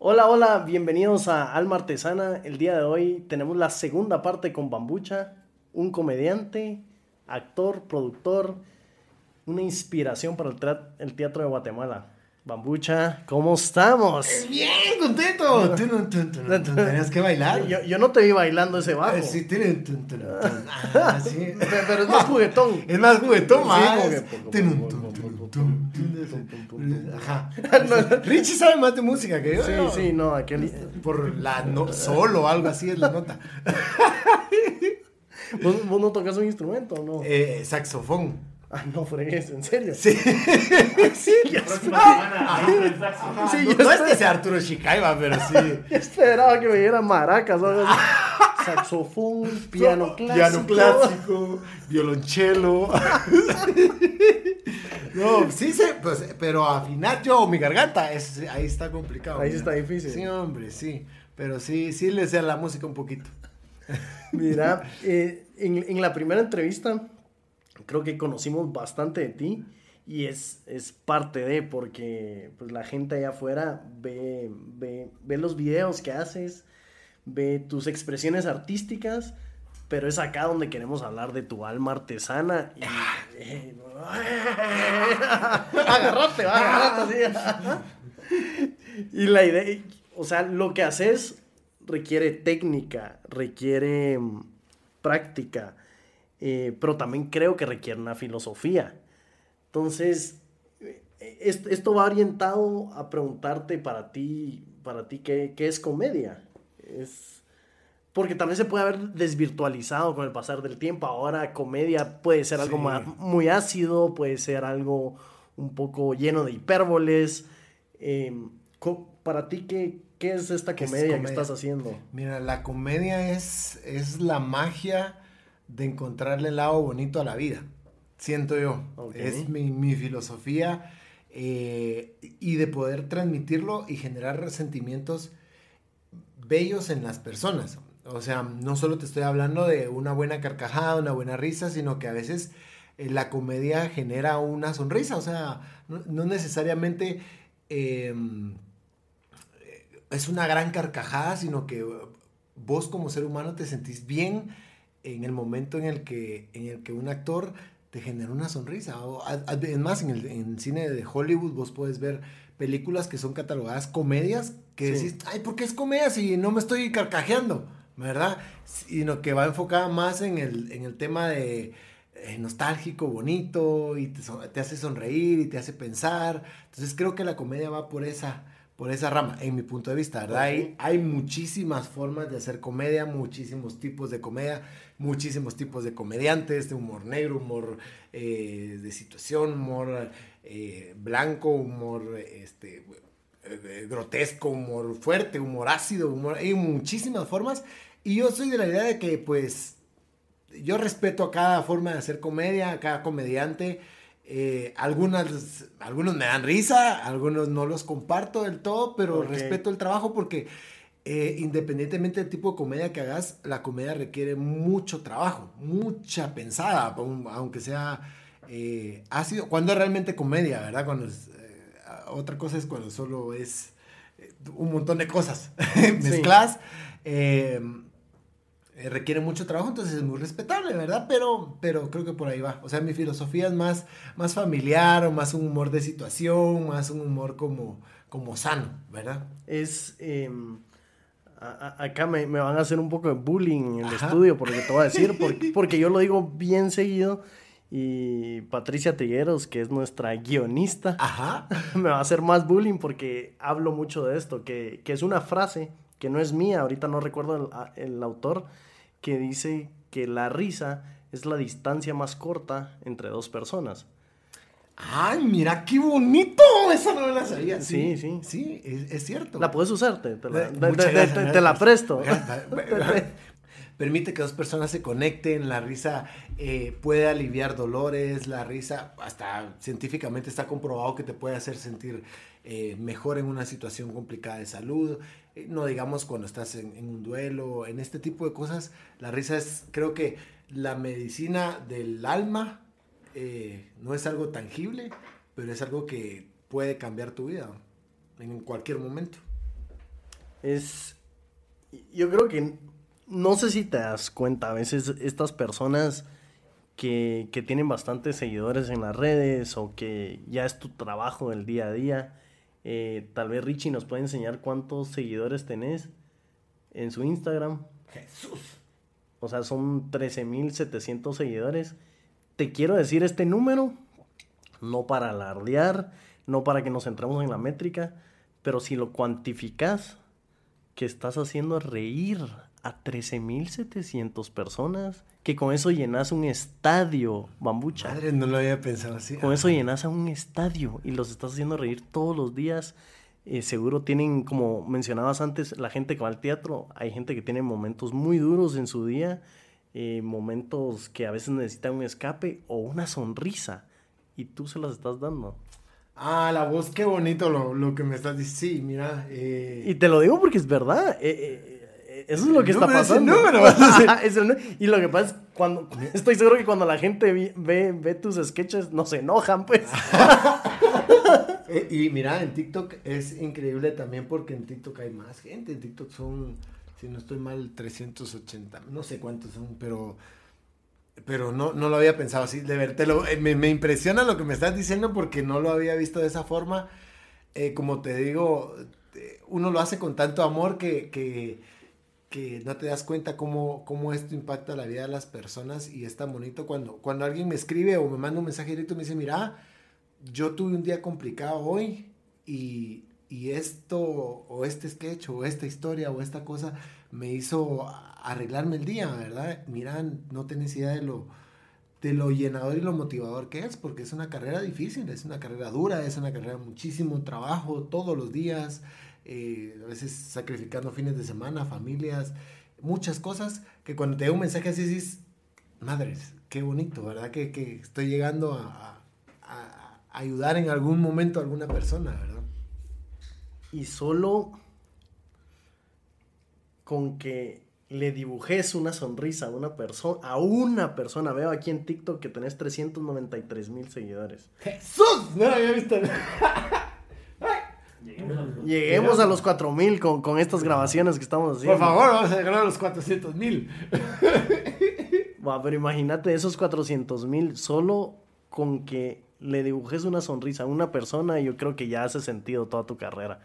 Hola, hola, bienvenidos a Alma Artesana. El día de hoy tenemos la segunda parte con Bambucha, un comediante, actor, productor, una inspiración para el, teatro de Guatemala. Bambucha, ¿cómo estamos? Bien, contento. Tenías que bailar. Yo, no te vi bailando ese bajo. Sí, tiene. Ah, sí. Pero es más juguetón. Es más juguetón, más. Ajá. Richie sabe más de música que yo. Sí, sí, no, aquel. Por la no, solo o algo así es la nota. ¿Vos, no tocas un instrumento o no? Eh, saxofón. Ah, no fregues, ¿en serio? Sí. sí, ya semana. Sí, no, no es que sea Arturo Chicaiba, pero sí. Yo esperaba que me diera maracas o Saxofón, piano clásico. Piano clásico, violonchelo. no, sí sé, pues, pero afinar yo mi garganta, es, ahí está complicado. Ahí está difícil. Sí, hombre, sí. Pero sí, sí le sé a la música un poquito. Mira, eh, en, en la primera entrevista creo que conocimos bastante de ti y es, es parte de, porque pues, la gente allá afuera ve, ve, ve los videos que haces, ve tus expresiones artísticas, pero es acá donde queremos hablar de tu alma artesana. Y, eh, agarrate, agarrate. y la idea, o sea, lo que haces requiere técnica, requiere mm, práctica, eh, pero también creo que requiere una filosofía. Entonces, eh, esto va orientado a preguntarte para ti, para ti qué, qué es comedia. Es, porque también se puede haber desvirtualizado con el pasar del tiempo. Ahora comedia puede ser algo muy ácido, puede ser algo un poco lleno de hipérboles. Em, para ti, ¿qué, ¿qué, es esta comedia, que estás haciendo? Mira, la comedia es, es la magia de encontrarle el lado bonito a la vida, siento yo. Es mi, filosofía eh, y de poder transmitirlo y generar sentimientos bellos en las personas. O sea, no solo te estoy hablando de una buena carcajada, una buena risa, sino que a veces eh, la comedia genera una sonrisa. O sea, no, necesariamente em, es una gran carcajada, sino que vos como ser humano te sentís bien en el momento en el que, en el que un actor te genera una sonrisa. Además, en el, cine de Hollywood vos puedes ver películas que son catalogadas comedias que decís, ay, ¿por qué es comedia si no me estoy carcajeando? ¿Verdad? Sino que va enfocada más en el, en el tema de eh, nostálgico, bonito, y te, te, hace sonreír y te hace pensar. Entonces creo que la comedia va por esa, por esa rama, en mi punto de vista, ¿verdad? Hay, hay muchísimas formas de hacer comedia, muchísimos tipos de comedia, muchísimos tipos de comediantes, de humor negro, humor eh, de situación, humor eh, blanco, humor este, eh, grotesco, humor fuerte, humor ácido, humor, hay muchísimas formas. Y yo soy de la idea de que, pues, yo respeto a cada forma de hacer comedia, a cada comediante. Eh, algunas, algunos me dan risa, algunos no los comparto del todo, pero respeto el trabajo porque eh, independientemente del tipo de comedia que hagas, la comedia requiere mucho trabajo, mucha pensada, aunque sea eh, ácido. Cuando es realmente comedia, ¿verdad? Cuando otra cosa es cuando solo es un montón de cosas mezclas. Eh, requiere mucho trabajo, entonces es muy respetable, ¿verdad? Pero, pero creo que por ahí va. O sea, mi filosofía es más, más familiar o más un humor de situación, más un humor como, como sano, ¿verdad? Es... Em, acá me, van a hacer un poco de bullying en el estudio, porque te voy a decir, porque, porque yo lo digo bien seguido. Y Patricia Tigueros, que es nuestra guionista, me va a hacer más bullying porque hablo mucho de esto, que, que, es una frase que no es mía, ahorita no recuerdo el, el autor, que dice que la risa es la distancia más corta entre dos personas. ¡Ay, mira qué bonito! Esa no la sabía. Sí, sí. Sí, es, cierto. La puedes usar, te, la, te, la, presto. Permite que dos personas se conecten, la risa eh, puede aliviar dolores, la risa hasta científicamente está comprobado que te puede hacer sentir eh, mejor en una situación complicada de salud, eh, no digamos cuando estás en, en, un duelo, en este tipo de cosas, la risa es creo que la medicina del alma, no es algo tangible, pero es algo que puede cambiar tu vida en cualquier momento. Es, yo creo que no sé si te das cuenta, a veces estas personas que, tienen bastantes seguidores en las redes o que ya es tu trabajo del día a día, eh, tal vez Richie nos puede enseñar cuántos seguidores tenés en su Instagram. Jesús. O sea, son 13.700 seguidores. Te quiero decir este número, no para alardear, no para que nos centremos en la métrica, pero si lo cuantificas, que estás haciendo reír a 13.700 personas, que con eso llenas un estadio, bambucha. Madre, no lo había pensado así. Con eso llenas a un estadio y los estás haciendo reír todos los días. Eh, seguro tienen, como mencionabas antes, la gente que va al teatro, hay gente que tiene momentos muy duros en su día, eh, momentos que a veces necesitan un escape o una sonrisa, y tú se las estás dando. Ah, la voz, qué bonito lo, que me estás diciendo. Sí, mira. Eh, y te lo digo porque es verdad. Eh, eh, eso es lo que está pasando. y lo que pasa es cuando. Estoy seguro que cuando la gente ve, ve, tus sketches, no se enojan, pues. y mira, en TikTok es increíble también porque en TikTok hay más gente. En TikTok son, si no estoy mal, 380. No sé cuántos son, pero pero no, no lo había pensado así. De ver, lo, eh, me, impresiona lo que me estás diciendo porque no lo había visto de esa forma. Eh, como te digo, uno lo hace con tanto amor que, que, que no te das cuenta cómo, cómo, esto impacta la vida de las personas y es tan bonito cuando, cuando alguien me escribe o me manda un mensaje directo y me dice, mira, yo tuve un día complicado hoy y, y esto o este sketch o esta historia o esta cosa me hizo arreglarme el día, ¿verdad? Mira, no tenés idea de lo, de lo llenador y lo motivador que es, porque es una carrera difícil, es una carrera dura, es una carrera muchísimo trabajo todos los días, eh, a veces sacrificando fines de semana, familias, muchas cosas que cuando te da un mensaje así dices, madres, qué bonito, ¿verdad? Que, que estoy llegando a, a, a ayudar en algún momento a alguna persona, ¿verdad? Y solo con que le dibujes una sonrisa a una persona, a una persona. Veo aquí en TikTok que tenés 393 mil seguidores. ¡Jesús! No lo había visto. Lleguemos a los 4 mil con, con, estas grabaciones que estamos haciendo. Por favor, vamos a llegar a los 400 mil. pero imagínate esos 400 mil solo con que le dibujes una sonrisa a una persona, yo creo que ya hace sentido toda tu carrera.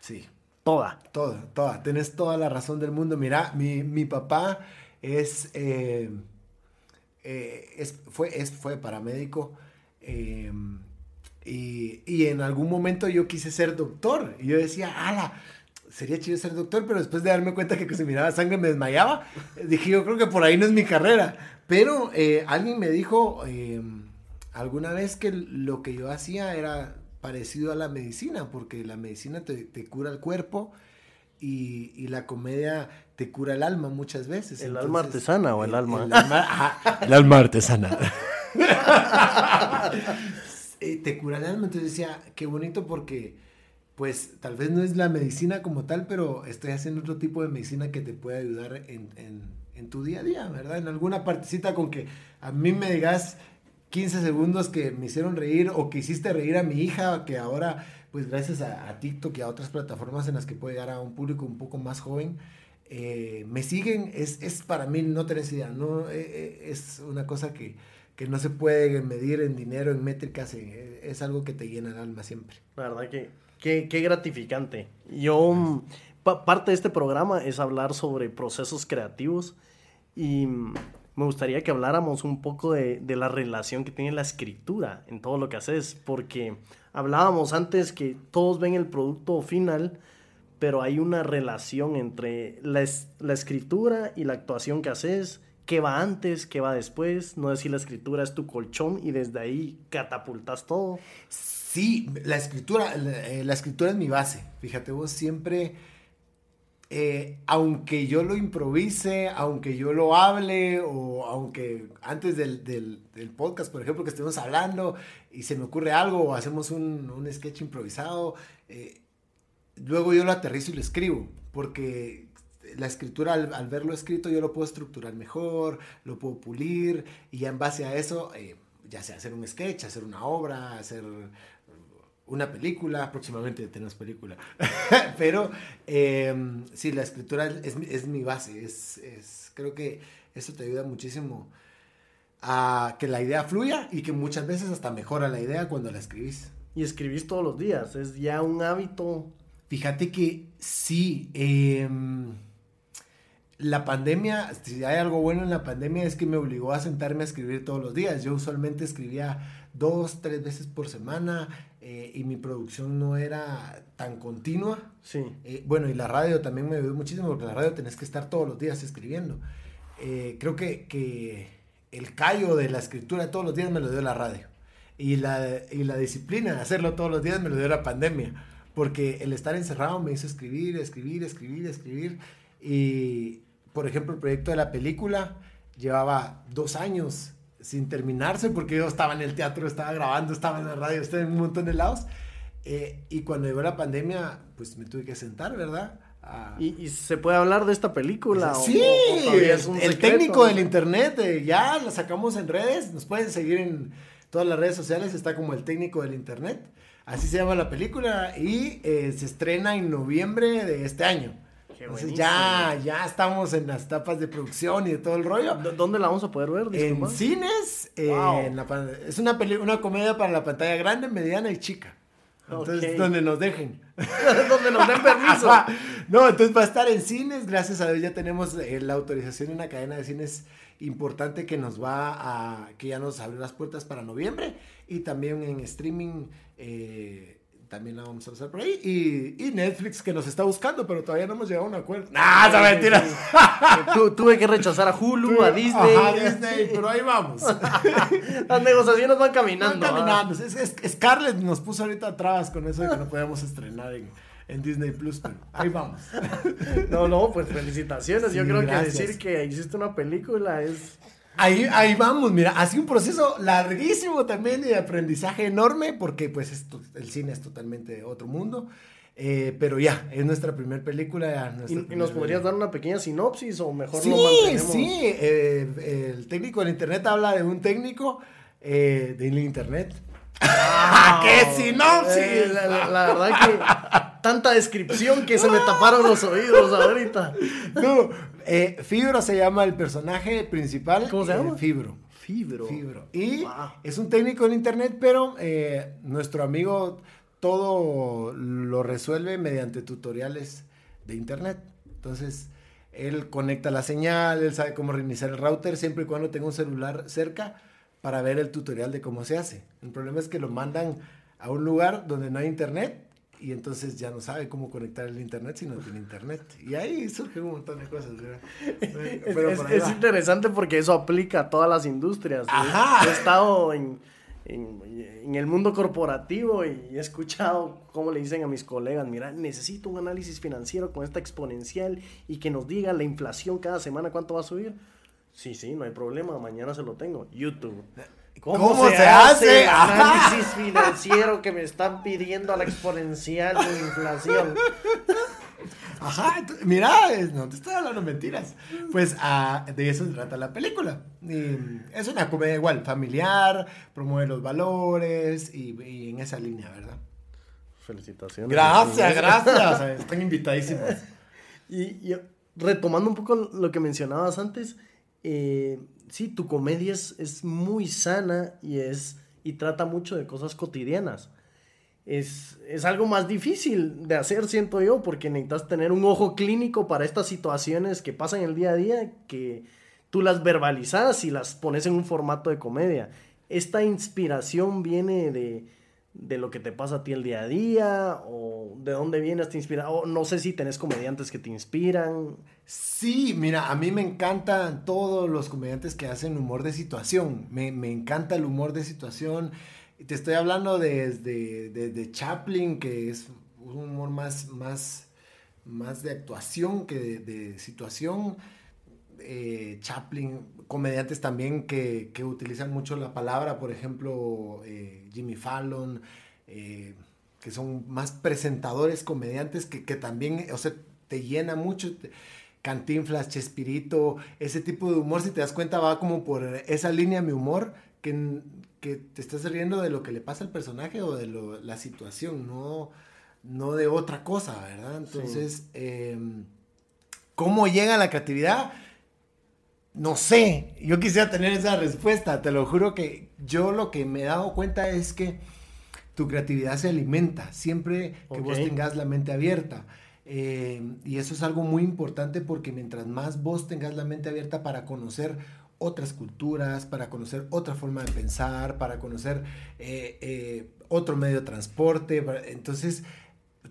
Sí. Toda. Toda, toda. Tienes toda la razón del mundo. Mira, mi, mi papá es, eh, eh, es, fue, es, fue paramédico. Eh, y, y, en algún momento yo quise ser doctor. Y yo decía, ala, sería chido ser doctor, pero después de darme cuenta que, se miraba sangre me desmayaba, dije, yo creo que por ahí no es mi carrera. Pero alguien me dijo alguna vez que lo que yo hacía era parecido a la medicina, porque la medicina te, cura el cuerpo y, la comedia te cura el alma muchas veces. ¿El alma artesana o el, alma? El alma, artesana. Eh, te cura entonces decía, qué bonito porque pues tal vez no es la medicina como tal, pero estoy haciendo otro tipo de medicina que te puede ayudar en, en tu día a día, ¿verdad? En alguna partecita con que a mí me digas 15 segundos que me hicieron reír o que hiciste reír a mi hija, que ahora, pues gracias a, TikTok y a otras plataformas en las que puede llegar a un público un poco más joven, eh, me siguen, es, es, para mí no tenés idea, no, eh, es una cosa que, que, no se puede medir en dinero, en métricas, es algo que te llena el alma siempre. La verdad que, qué gratificante. Yo, parte de este programa es hablar sobre procesos creativos y me gustaría que habláramos un poco de, la relación que tiene la escritura en todo lo que haces, porque hablábamos antes que todos ven el producto final, pero hay una relación entre la, escritura y la actuación que haces, qué va antes, qué va después, no si la escritura es tu colchón y desde ahí catapultas todo. Sí, la escritura, la, eh, escritura es mi base, fíjate vos siempre eh, aunque yo lo improvise, aunque yo lo hable, o aunque antes del, del, podcast, por ejemplo, que estemos hablando y se me ocurre algo, o hacemos un, un sketch improvisado, eh, luego yo lo aterrizo y lo escribo, porque la escritura, al, verlo escrito, yo lo puedo estructurar mejor, lo puedo pulir, y ya en base a eso, eh, ya sea hacer un sketch, hacer una obra, hacer una película, próximamente tenemos película, pero eh, sí, la escritura es, es mi base, es, es, creo que eso te ayuda muchísimo a que la idea fluya y que muchas veces hasta mejora la idea cuando la escribís. Y escribís todos los días, es ya un hábito. Fíjate que sí, eh, la pandemia, si hay algo bueno en la pandemia es que me obligó a sentarme a escribir todos los días. Yo usualmente escribía dos, tres veces por semana eh, y mi producción no era tan continua. Sí. Eh, bueno, y la radio también me ayudó muchísimo porque la radio tenés que estar todos los días escribiendo. Eh, creo que, que, el callo de la escritura todos los días me lo dio la radio. Y la, y la disciplina de hacerlo todos los días me lo dio la pandemia. Porque el estar encerrado me hizo escribir, escribir, escribir, escribir. Y, por ejemplo, el proyecto de la película llevaba dos años sin terminarse porque yo estaba en el teatro, estaba grabando, estaba en la radio, estaba en un montón de lados. Eh, y cuando llegó la pandemia, pues me tuve que sentar, ¿verdad? ¿Y, se puede hablar de esta película? Sí, el técnico del internet, eh, ya la sacamos en redes, nos pueden seguir en todas las redes sociales, está como el técnico del internet, así se llama la película y eh, se estrena en noviembre de este año. Entonces ya, ya estamos en las etapas de producción y de todo el rollo. ¿Dónde la vamos a poder ver? En cines. es una, una comedia para la pantalla grande, mediana y chica. Entonces, donde nos dejen. donde nos den permiso. no, entonces va a estar en cines. Gracias a Dios ya tenemos eh, la autorización de una cadena de cines importante que nos va a, que ya nos abre las puertas para noviembre. Y también en streaming. Eh, también la vamos a usar por ahí. Y, Netflix que nos está buscando, pero todavía no hemos llegado a un acuerdo. ¡Ah, esa mentira! tuve que rechazar a Hulu, a Disney. a Disney, pero ahí vamos. Las negociaciones van caminando. Van caminando. Scarlett nos puso ahorita trabas con eso de que no podíamos estrenar en, Disney Plus, pero ahí vamos. no, no, pues felicitaciones. Yo creo que decir que hiciste una película es Ahí, ahí vamos, mira, ha sido un proceso larguísimo también de aprendizaje enorme, porque pues el cine es totalmente otro mundo. Eh, pero ya, es nuestra primera película. ¿Y, nos podrías dar una pequeña sinopsis o mejor sí, lo mantenemos? Sí, eh, el técnico del internet habla de un técnico eh, del internet. ¡Ah, ¡Qué sinopsis! La, verdad que tanta descripción que se me taparon los oídos ahorita. No, eh, Fibro se llama el personaje principal. ¿Cómo se llama? Fibro. Fibro. Fibro. Y es un técnico en internet, pero eh, nuestro amigo todo lo resuelve mediante tutoriales de internet. Entonces, él conecta la señal, él sabe cómo reiniciar el router siempre y cuando tenga un celular cerca para ver el tutorial de cómo se hace. El problema es que lo mandan a un lugar donde no hay internet y entonces ya no sabe cómo conectar el internet si no tiene internet. Y ahí surgen un montón de cosas. es, interesante porque eso aplica a todas las industrias. He estado en, en, el mundo corporativo y he escuchado cómo le dicen a mis colegas, mira, necesito un análisis financiero con esta exponencial y que nos diga la inflación cada semana cuánto va a subir. Sí, sí, no hay problema, mañana se lo tengo. YouTube. ¿Cómo, se, hace, análisis financiero que me están pidiendo a la exponencial de inflación? Ajá, mira, no te estoy hablando mentiras. Pues ah, de eso se trata la película. es una comedia igual, familiar, promueve los valores y, en esa línea, ¿verdad? Felicitaciones. Gracias, gracias. Están invitadísimos. y retomando un poco lo que mencionabas antes, eh, sí, tu comedia es, muy sana y, es, y trata mucho de cosas cotidianas. Es, es, algo más difícil de hacer, siento yo, porque necesitas tener un ojo clínico para estas situaciones que pasan el día a día, que tú las verbalizas y las pones en un formato de comedia. Esta inspiración viene de, de lo que te pasa a ti el día a día o de dónde vienes te inspira o no sé si tenés comediantes que te inspiran. Sí, mira, a mí me encantan todos los comediantes que hacen humor de situación. Me, encanta el humor de situación. Te estoy hablando desde de, de, Chaplin, que es un humor más, más, más de actuación que de, situación. Eh, Chaplin, comediantes también que, utilizan mucho la palabra, por ejemplo, eh, Jimmy Fallon, eh, que son más presentadores, comediantes que, también, o sea, te llena mucho. Cantinflas, Chespirito, ese tipo de humor, si te das cuenta, va como por esa línea mi humor, que, que te estás riendo de lo que le pasa al personaje o de la situación, no, no de otra cosa, ¿verdad? Entonces, em, ¿cómo llega la creatividad? No sé, yo quisiera tener esa respuesta, te lo juro que yo lo que me he dado cuenta es que tu creatividad se alimenta, siempre que vos tengas la mente abierta. Em, y eso es algo muy importante porque mientras más vos tengas la mente abierta para conocer otras culturas, para conocer otra forma de pensar, para conocer eh, eh, otro medio de transporte, entonces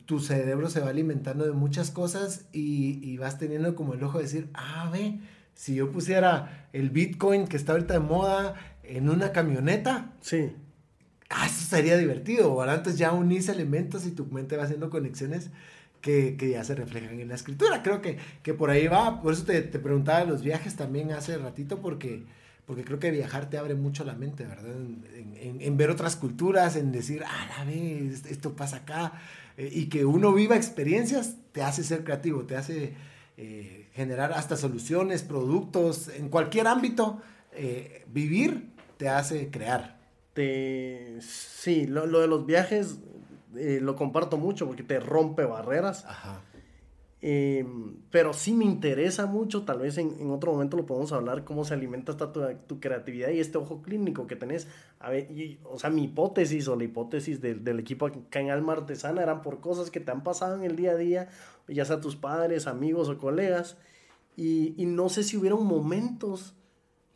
tu cerebro se va alimentando de muchas cosas y, vas teniendo como el ojo de decir, ah, ve, si yo pusiera el Bitcoin que está ahorita de moda en una camioneta, sí. Ah, eso sería divertido, ¿verdad? Entonces ya unís elementos y tu mente va haciendo conexiones que, ya se reflejan en la escritura. Creo que, que por ahí va, por eso te, te preguntaba los viajes también hace ratito, porque porque creo que viajar te abre mucho la mente, ¿verdad? En, ver otras culturas, en decir, ah, la vez, esto pasa acá, eh, y que uno viva experiencias, te hace ser creativo, te hace eh, generar hasta soluciones, productos, en cualquier ámbito, eh, vivir te hace crear. Te, sí, lo, lo de los viajes lo comparto mucho porque te rompe barreras. Ajá. Em, pero sí me interesa mucho, tal vez en, otro momento lo podemos hablar, cómo se alimenta esta tu, creatividad y este ojo clínico que tenés. O sea, mi hipótesis o la hipótesis del equipo acá en Alma Artesana eran por cosas que te han pasado en el día a día, ya sea tus padres, amigos o colegas. Y, no sé si hubieron momentos,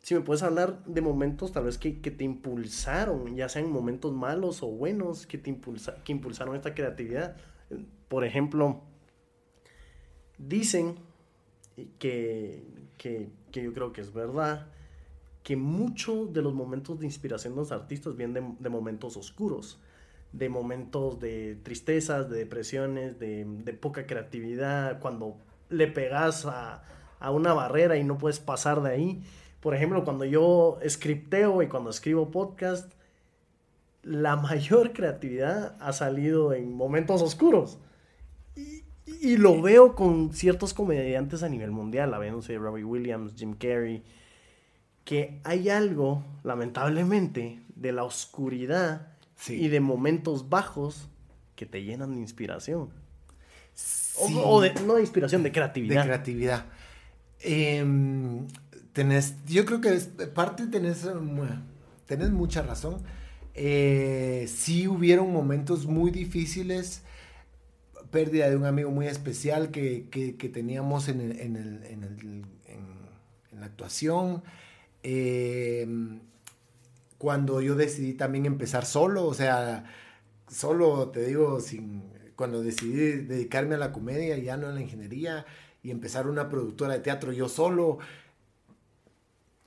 si me puedes hablar de momentos tal vez que, que te impulsaron, ya sean momentos malos o buenos, que te impulsa, que impulsaron esta creatividad. Por ejemplo, Dicen que, que, yo creo que es verdad, que muchos de los momentos de inspiración de los artistas vienen de, momentos oscuros, de momentos de tristezas, de depresiones, de, poca creatividad, cuando le pegas a, a, una barrera y no puedes pasar de ahí. Por ejemplo, cuando yo scripteo y cuando escribo podcast, la mayor creatividad ha salido en momentos oscuros. Lo veo con ciertos comediantes a nivel mundial, la veo, no sé, Robbie Williams, Jim Carrey, que hay algo, lamentablemente, de la oscuridad y de momentos bajos que te llenan de inspiración. O, de, no de inspiración, de creatividad. De creatividad. Em, tenés, yo creo que parte tenés, tenés mucha razón. Eh, sí hubieron momentos muy difíciles pérdida de un amigo muy especial que, teníamos en, en, la actuación. Eh, cuando yo decidí también empezar solo, o sea, solo te digo, sin, cuando decidí dedicarme a la comedia, ya no a la ingeniería, y empezar una productora de teatro yo solo,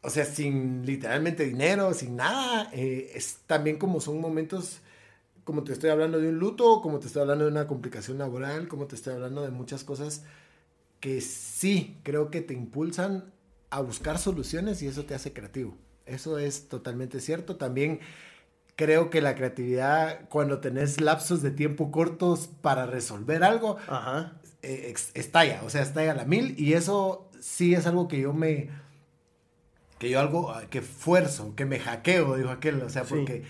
o sea, sin literalmente dinero, sin nada, eh, es también como son momentos como te estoy hablando de un luto, como te estoy hablando de una complicación laboral, como te estoy hablando de muchas cosas que sí creo que te impulsan a buscar soluciones y eso te hace creativo. Eso es totalmente cierto. También creo que la creatividad, cuando tenés lapsos de tiempo cortos para resolver algo, eh, estalla, o sea, estalla a la mil y eso sí es algo que yo me, que yo algo, que fuerzo, que me hackeo, dijo aquel, o sea, porque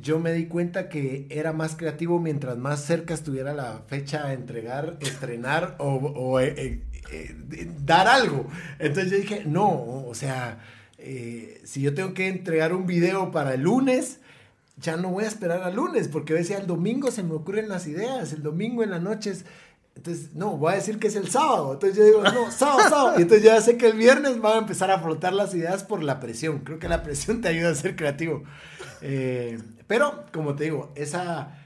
yo me di cuenta que era más creativo mientras más cerca estuviera la fecha a entregar, estrenar o, eh, eh, eh, dar algo. Entonces yo dije, no, o sea, si yo tengo que entregar un video para el lunes, ya no voy a esperar al lunes, porque a veces el domingo se me ocurren las ideas, el domingo en la noche Entonces, no, voy a decir que es el sábado. Entonces yo digo, no, sábado, sábado. Y entonces ya sé que el viernes van a empezar a flotar las ideas por la presión. Creo que la presión te ayuda a ser creativo. Eh, pero, como te digo, esa,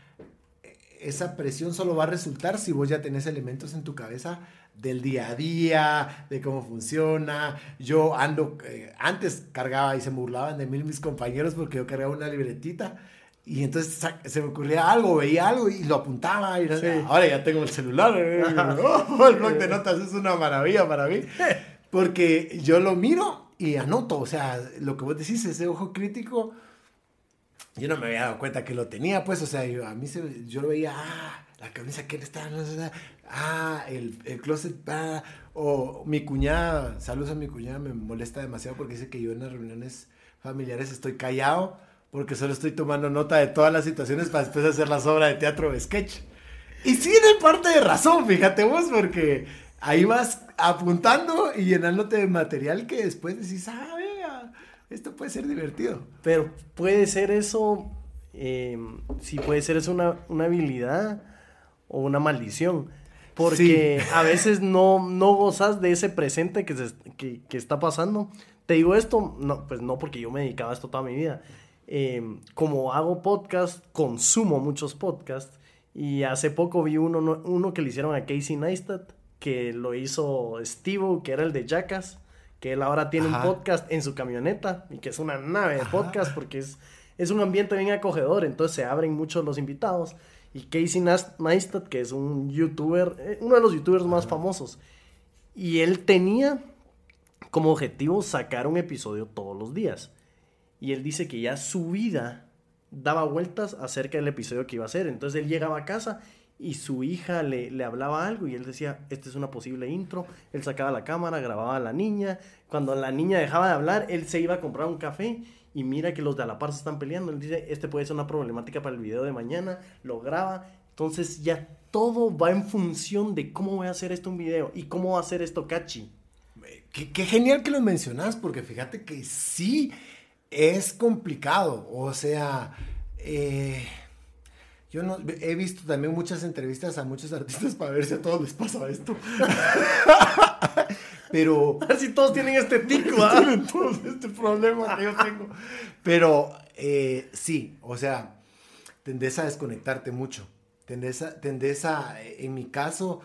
esa presión solo va a resultar si vos ya tenés elementos en tu cabeza del día a día, de cómo funciona. Yo ando, eh, antes cargaba y se burlaban de mí mis compañeros porque yo cargaba una libretita Y entonces se me ocurría algo, veía algo y lo apuntaba. Y Ahora ya tengo el celular. Eh, oh, el blog de notas es una maravilla para mí. Porque yo lo miro y anoto. O sea, lo que vos decís, ese ojo crítico, yo no me había dado cuenta que lo tenía, pues. O sea, yo, a mí se, yo lo veía, ah, la camisa que está, ah, el, el closet, ah, o mi cuñada, saludos a mi cuñada, me molesta demasiado porque dice que yo en las reuniones familiares estoy callado porque solo estoy tomando nota de todas las situaciones para después hacer las obras de teatro o sketch. Y sí tiene parte de razón, fíjate vos, porque ahí vas apuntando y llenándote de material que después decís, ah, vea, esto puede ser divertido. Pero puede ser eso, eh, sí puede ser eso una, una habilidad o una maldición. Porque a veces no, no gozas de ese presente que, que, que, está pasando. Te digo esto, no, pues no porque yo me dedicaba a esto toda mi vida, Em, como hago podcast, consumo muchos podcasts. Y hace poco vi uno, uno que le hicieron a Casey Neistat, que lo hizo Steve, que era el de Jackass, que él ahora tiene un podcast en su camioneta y que es una nave de podcast porque es, es un ambiente bien acogedor, entonces se abren muchos los invitados. Y Casey Neistat, que es un youtuber, eh, uno de los youtubers más famosos, y él tenía como objetivo sacar un episodio todos los días. Y él dice que ya su vida daba vueltas acerca del episodio que iba a hacer. Entonces él llegaba a casa y su hija le, le, hablaba algo y él decía, esta es una posible intro. Él sacaba la cámara, grababa a la niña. Cuando la niña dejaba de hablar, él se iba a comprar un café y mira que los de la par se están peleando. Él dice, este puede ser una problemática para el video de mañana. Lo graba. Entonces ya todo va en función de cómo voy a hacer esto un video y cómo va a hacer esto catchy. Qué, qué genial que lo mencionas porque fíjate que sí es complicado, o sea, eh, yo no, he visto también muchas entrevistas a muchos artistas para ver si a todos les pasa esto. Pero. Si todos tienen este tico, tienen todos este problema que yo tengo. Pero eh, sí, o sea, tendés a desconectarte mucho. Tendés a, tendés a, en mi caso,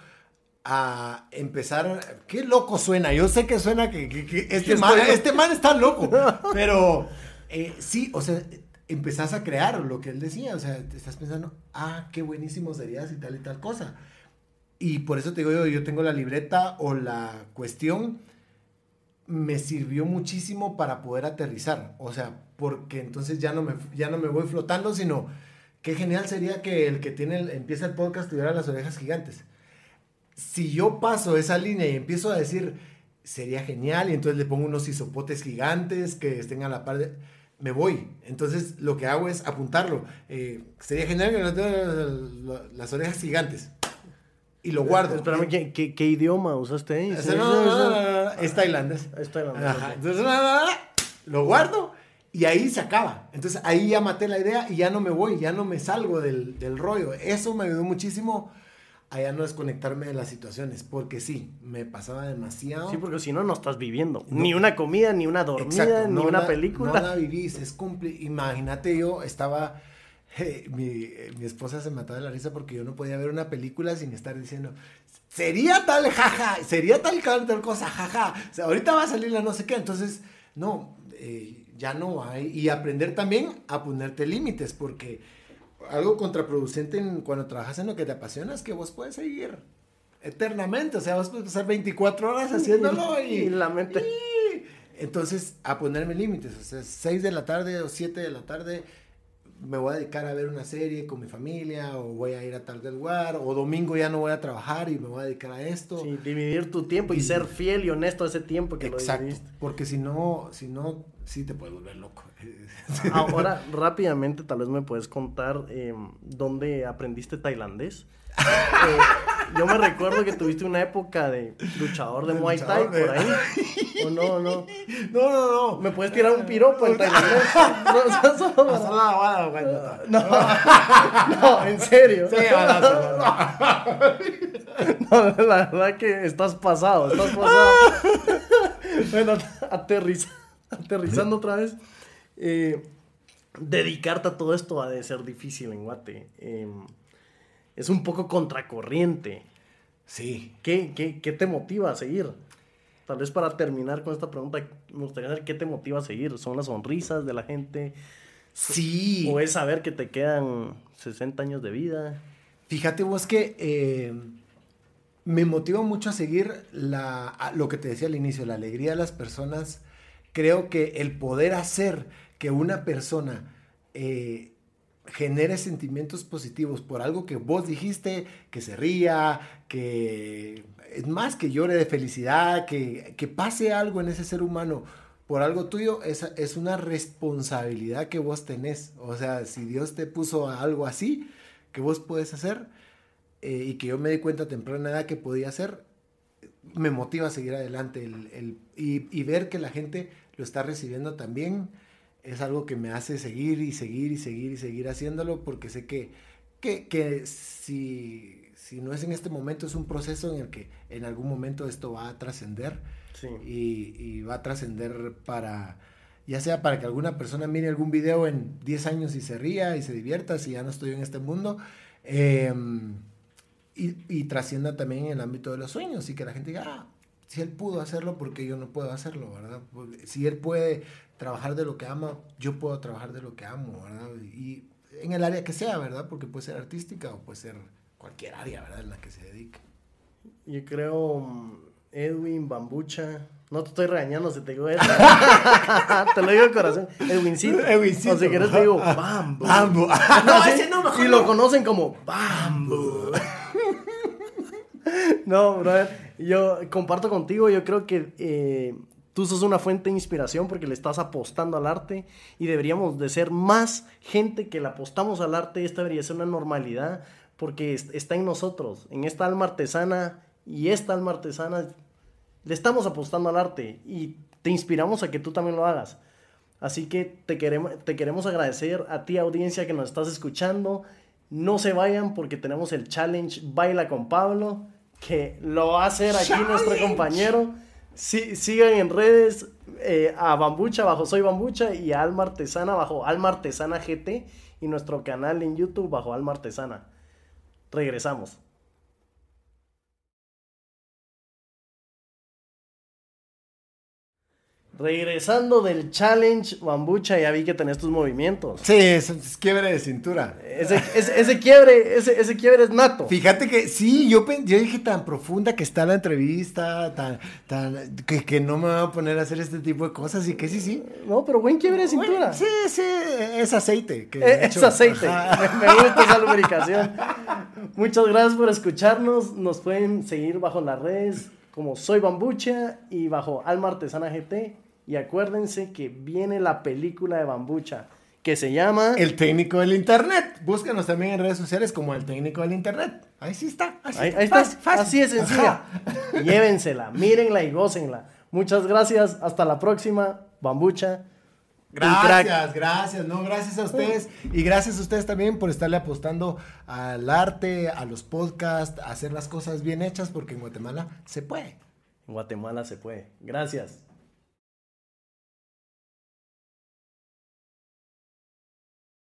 a empezar. Qué loco suena. Yo sé que suena que, este, man, este, man, está loco. pero eh, sí, o sea, empezás a crear lo que él decía. O sea, te estás pensando, ah, qué buenísimo serías y tal y tal cosa. Y por eso te digo yo, yo tengo la libreta o la cuestión. Me sirvió muchísimo para poder aterrizar. O sea, porque entonces ya no me, ya no me voy flotando, sino qué genial sería que el que tiene empieza el podcast tuviera las orejas gigantes si yo paso esa línea y empiezo a decir, sería genial, y entonces le pongo unos isopotes gigantes que estén a la par de... Me voy. Entonces lo que hago es apuntarlo. Eh, sería genial que no tenga las orejas gigantes. Y lo guardo. Espérame, ¿qué, qué, idioma usaste ahí? es tailandés. Es tailandés. Entonces, lo guardo y ahí se acaba. Entonces ahí ya maté la idea y ya no me voy, ya no me salgo del, del rollo. Eso me ayudó muchísimo allá no desconectarme de las situaciones, porque sí, me pasaba demasiado. Sí, porque si no, no estás viviendo. ni una comida, ni una dormida, ni una película. No la vivís, es Imagínate, yo estaba... mi, mi, esposa se mataba de la risa porque yo no podía ver una película sin estar diciendo, sería tal jaja, sería tal, tal cosa, jaja, o sea, ahorita va a salir la no sé qué, entonces, no, eh, ya no hay, y aprender también a ponerte límites, porque algo contraproducente en, cuando trabajas en lo que te apasiona es que vos puedes seguir eternamente, o sea, vos puedes pasar 24 horas haciéndolo y, la mente. entonces, a ponerme límites, o sea, 6 de la tarde o 7 de la tarde me voy a dedicar a ver una serie con mi familia o voy a ir a tal lugar o domingo ya no voy a trabajar y me voy a dedicar a esto. Sí, dividir tu tiempo y, ser fiel y honesto a ese tiempo que Exacto, lo porque si no, si no, sí te puedes volver loco. Ahora, rápidamente, tal vez me puedes contar em, dónde aprendiste tailandés. Eh, yo me recuerdo que tuviste una época de luchador de Muay Thai por ahí. ¿O no, no? No, no, no. ¿Me puedes tirar un piropo en tailandés? No, no, no, en serio. Sí, No, la verdad que estás pasado, estás pasado. Bueno, aterriza, aterrizando otra vez. Eh, dedicarte a todo esto ha de ser difícil en Guate. Em, es un poco contracorriente. Sí. ¿Qué, qué, te motiva a seguir? Tal vez para terminar con esta pregunta, me gustaría saber qué te motiva a seguir. ¿Son las sonrisas de la gente? Sí. O es saber que te quedan 60 años de vida. Fíjate vos que eh, me motiva mucho a seguir la, lo que te decía al inicio, la alegría de las personas. Creo que el poder hacer que una persona eh, genere sentimientos positivos por algo que vos dijiste, que se ría, que es más que llore de felicidad, que, que pase algo en ese ser humano por algo tuyo, es, es una responsabilidad que vos tenés. O sea, si Dios te puso algo así, que vos puedes hacer, eh, y que yo me di cuenta a temprana edad que podía hacer, me motiva a seguir adelante. El, y, y, ver que la gente lo está recibiendo también es algo que me hace seguir y seguir y seguir y seguir haciéndolo, porque sé que, que, que si, si no es en este momento, es un proceso en el que en algún momento esto va a trascender y, va a trascender para, ya sea para que alguna persona mire algún video en 10 años y se ría y se divierta si ya no estoy en este mundo. Em, y, trascienda también en el ámbito de los sueños y que la gente diga, ah, si él pudo hacerlo, porque yo no puedo hacerlo, ¿verdad? Si él puede trabajar de lo que ama, yo puedo trabajar de lo que amo, ¿verdad? Y en el área que sea, ¿verdad? Porque puede ser artística o puede ser cualquier área, ¿verdad? En la que se dedique. Yo creo Edwin, Bambucha. No te estoy regañando si te digo eso. te lo digo de corazón. Edwincito. Edwincito. O si quieres te digo Bambu. Bambu. no, ese no, mejor Y lo conocen como Bambu. no, brother. Yo comparto contigo. Yo creo que eh, tú sos una fuente de inspiración porque le estás apostando al arte. Y deberíamos de ser más gente que le apostamos al arte. Esta debería ser una normalidad porque está en nosotros. En esta alma artesana y esta alma artesana le estamos apostando al arte y te inspiramos a que tú también lo hagas. Así que te queremos, te queremos agradecer a ti audiencia que nos estás escuchando. No se vayan porque tenemos el challenge Baila con Pablo, que lo va a hacer aquí nuestro compañero. Sí, sigan en redes eh, a Bambucha bajo Soy Bambucha y a Alma Artesana bajo Alma Artesana GT y nuestro canal en YouTube bajo Alma Artesana. Regresamos. Regresando del challenge, Bambucha, ya vi que tenés tus movimientos. Sí, es, quiebre de cintura. Ese, ese, quiebre, ese, ese, quiebre es nato. Fíjate que sí, yo, yo dije tan profunda que está la entrevista, tan, tan, que, que, no me voy a poner a hacer este tipo de cosas y que sí, sí. No, pero buen quiebre de cintura. sí, sí, es aceite. Que eh, es, aceite. Me, me gusta esa lubricación. Muchas gracias por escucharnos. Nos pueden seguir bajo las redes como Soy Bambucha y bajo Alma Artesana GT. Y acuérdense que viene la película de Bambucha que se llama El técnico del internet. Búscanos también en redes sociales como El técnico del internet. Ahí sí está. Así, está. así es sencilla. Llévensela, mírenla y gócenla. Muchas gracias. Hasta la próxima. Bambucha. Gracias, gracias, no, gracias a ustedes y gracias a ustedes también por estarle apostando al arte, a los podcasts, a hacer las cosas bien hechas porque en Guatemala se puede. En Guatemala se puede. Gracias.